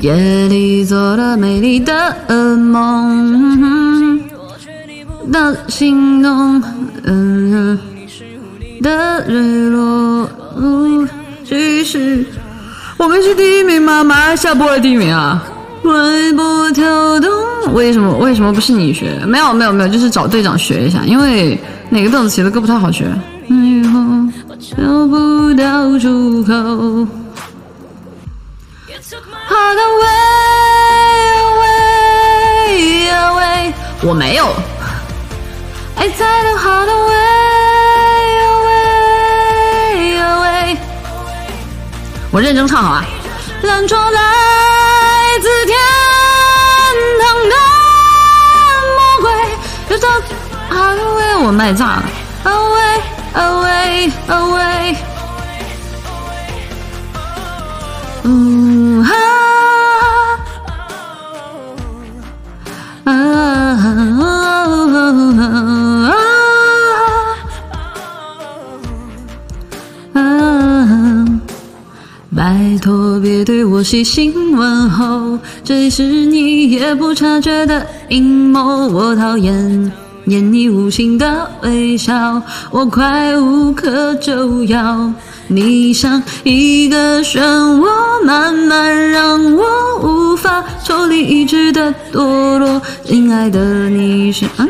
夜里做的美丽的噩梦的心动，嗯的日落，其实我们是第一名吗？马来西亚不会第一名啊！微波跳动，为什么为什么不是你学？没有没有没有，就是找队长学一下，因为哪个邓紫棋的歌不太好学。以后找不到出口。我没有。爱在的 hard away away away，我认真唱好啊。蓝窗来自天堂的魔鬼，就这 hard away，我卖炸了。Away away away，嗯别对我细心问候，这是你也不察觉的阴谋，我讨厌。念你无心的微笑，我快无可救药。你像一个漩涡，慢慢让我无法抽离意志的堕落。亲爱的，你是啊？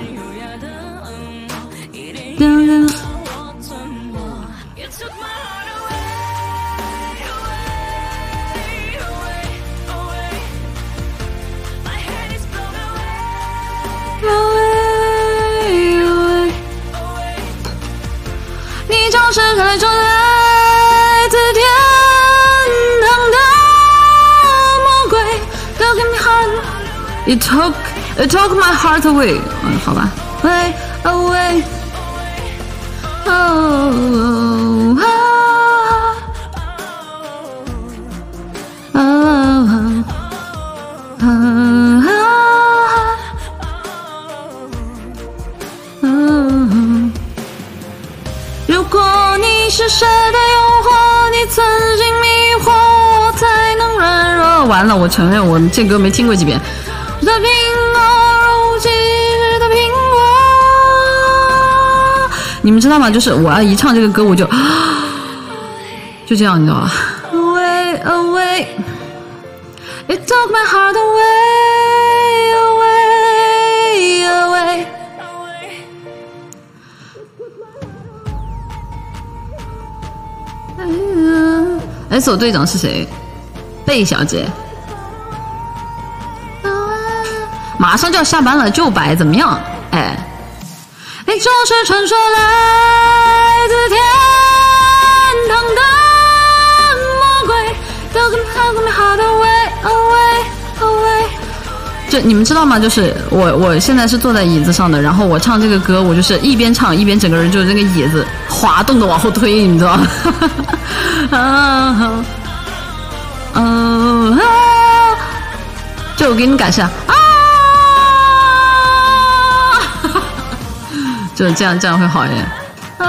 是开中来自天堂的魔鬼。Took my heart, it took, it took my heart away。嗯，好吧，way away。是谁的诱惑，你曾经迷惑我，才能软弱。完了，我承认我这歌没听过几遍。的苹果，如今日的苹果，你们知道吗？就是我要一唱这个歌，我就就这样，你知道吧？Away, away, it took my heart away, 哎，，S 队长是谁？贝小姐。马上就要下班了，就摆怎么样？哎，哎就是传说来就你们知道吗？就是我，我现在是坐在椅子上的，然后我唱这个歌，我就是一边唱一边整个人就是那个椅子滑动的往后推，你知道吗？啊，嗯啊，就我给你们感受啊，就这样这样会好一点。啊